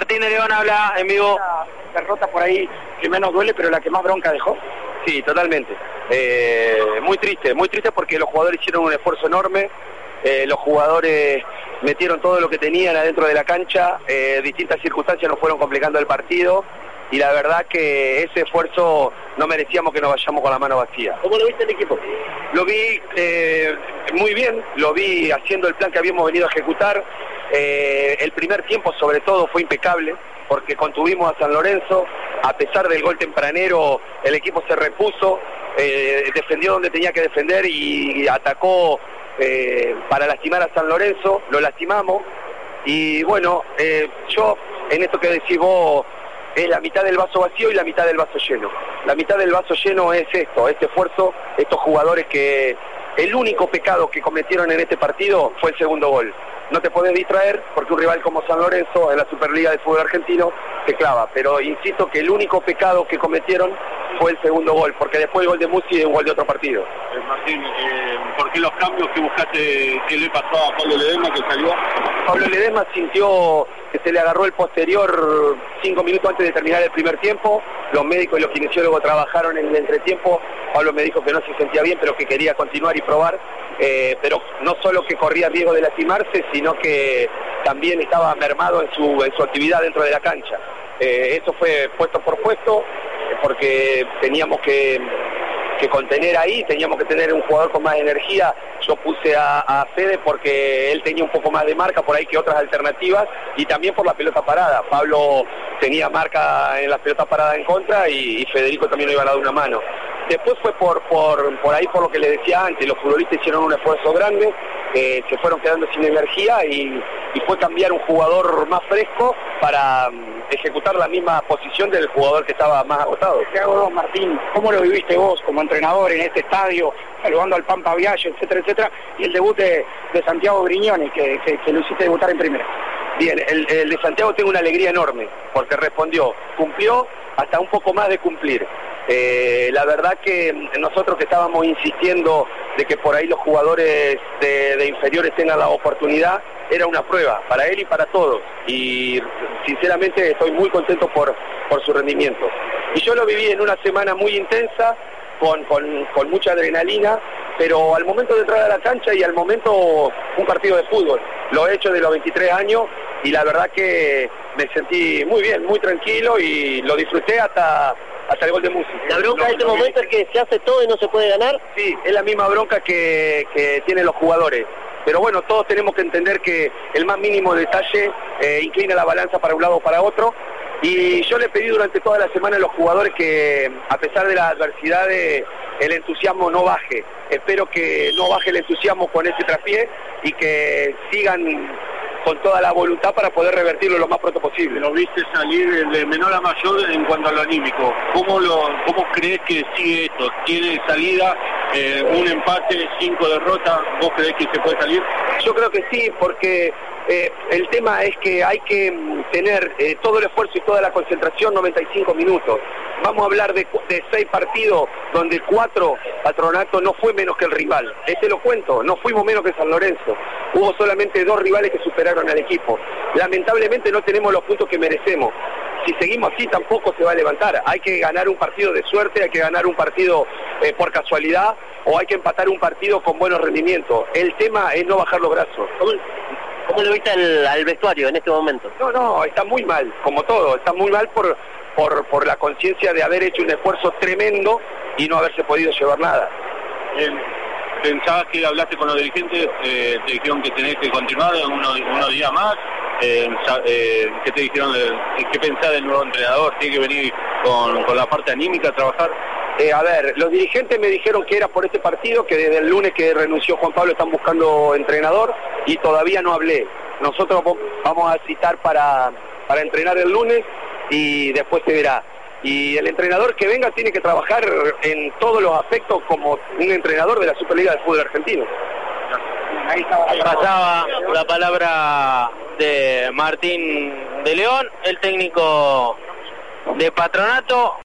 Martín de León habla en vivo. La derrota por ahí que menos duele, pero la que más bronca dejó. Sí, totalmente. Eh, muy triste, muy triste porque los jugadores hicieron un esfuerzo enorme. Eh, los jugadores metieron todo lo que tenían adentro de la cancha. Eh, distintas circunstancias nos fueron complicando el partido. Y la verdad que ese esfuerzo no merecíamos que nos vayamos con la mano vacía. ¿Cómo lo viste el equipo? Lo vi muy bien, lo vi haciendo el plan que habíamos venido a ejecutar. Eh, el primer tiempo sobre todo fue impecable porque contuvimos a San Lorenzo, a pesar del gol tempranero el equipo se repuso, eh, defendió donde tenía que defender y atacó eh, para lastimar a San Lorenzo, lo lastimamos y bueno, yo en esto que decís vos es la mitad del vaso vacío y la mitad del vaso lleno. La mitad del vaso lleno es esto, este esfuerzo, estos jugadores que el único pecado que cometieron en este partido fue el segundo gol. No te podés distraer porque un rival como San Lorenzo en la Superliga de Fútbol Argentino te clava, pero insisto que el único pecado que cometieron fue el segundo gol, porque después el gol de Musi es un gol de otro partido. Eh, Martín, eh, ¿por qué los cambios que buscaste, qué le pasó a Pablo Ledesma que salió? Pablo Ledesma sintió que se le agarró el posterior cinco minutos antes de terminar el primer tiempo. Los médicos y los kinesiólogos trabajaron en el entretiempo. Pablo me dijo que no se sentía bien, pero que quería continuar y probar. Eh, pero no solo que corría riesgo de lastimarse, sino que también estaba mermado en su, en su actividad dentro de la cancha. Eh, eso fue puesto por puesto, porque teníamos que, que contener ahí, teníamos que tener un jugador con más energía. Yo puse a, a, Fede porque él tenía un poco más de marca por ahí que otras alternativas y también por la pelota parada. Pablo tenía marca en la pelota parada en contra y, Federico también lo iba a dar una mano. Después fue por, por, por ahí por lo que le decía antes, los futbolistas hicieron un esfuerzo grande, eh, se fueron quedando sin energía y, y, fue cambiar un jugador más fresco para um, ejecutar la misma posición del jugador que estaba más agotado. ¿Qué hago vos, Martín? ¿Cómo lo viviste vos como entrenador en este estadio, saludando al Pampa Vialle, etcétera, etcétera, y el debut de, de Santiago que, que, que, lo hiciste debutar en primera? Bien, el, el de Santiago tengo una alegría enorme, porque respondió, cumplió hasta un poco más de cumplir. Eh, la verdad que nosotros que estábamos insistiendo de que por ahí los jugadores de, inferiores tengan la oportunidad, era una prueba para él y para todos. Y sinceramente estoy muy contento por, por su rendimiento. Y yo lo viví en una semana muy intensa, con, con, con mucha adrenalina, pero al momento de entrar a la cancha y al momento un partido de fútbol. Lo he hecho de los 23 años y la verdad que me sentí muy bien, muy tranquilo y lo disfruté hasta hasta el gol de música. ¿La bronca de este momento es que se hace todo y no se puede ganar? Sí, es la misma bronca que, que tienen los jugadores. Pero bueno, todos tenemos que entender que el más mínimo detalle eh, inclina la balanza para un lado o para otro. Y yo le pedí durante toda la semana a los jugadores que, a pesar de las adversidades, el entusiasmo no baje. Espero que no baje el entusiasmo con ese traspié y que sigan con toda la voluntad para poder revertirlo lo más pronto posible. Lo viste salir de menor a mayor en cuanto a lo anímico. ¿Cómo, lo, cómo crees que sigue esto? ¿Tiene salida eh, un empate, cinco derrotas? ¿Vos crees que se puede salir? Yo creo que sí, porque eh, el tema es que hay que tener eh, todo el esfuerzo y toda la concentración 95 minutos. Vamos a hablar de, de, seis partidos donde cuatro patronato no fue menos que el rival. Este lo cuento, no fuimos menos que San Lorenzo. Hubo solamente dos rivales que superaron al equipo. Lamentablemente no tenemos los puntos que merecemos. Si seguimos así tampoco se va a levantar. Hay que ganar un partido de suerte, hay que ganar un partido eh, por casualidad o hay que empatar un partido con buenos rendimientos. El tema es no bajar los brazos. ¿Cómo lo viste al, al, vestuario en este momento? No, no, está muy mal, como todo, está muy mal por, por, por la conciencia de haber hecho un esfuerzo tremendo y no haberse podido llevar nada. Eh, ¿Pensabas que hablaste con los dirigentes? Eh, ¿Te dijeron que tenés que continuar unos, unos días más? Eh, ¿Qué te dijeron? ¿Qué pensás del nuevo entrenador? ¿Tiene que venir con, con la parte anímica a trabajar? Eh, a ver, los dirigentes me dijeron que era por este partido, que desde el lunes que renunció Juan Pablo están buscando entrenador y todavía no hablé. Nosotros vamos a citar para, para entrenar el lunes y después se verá. Y el entrenador que venga tiene que trabajar en todos los aspectos como un entrenador de la Superliga de Fútbol Argentino. Pasaba la palabra de Martín de León, el técnico de Patronato.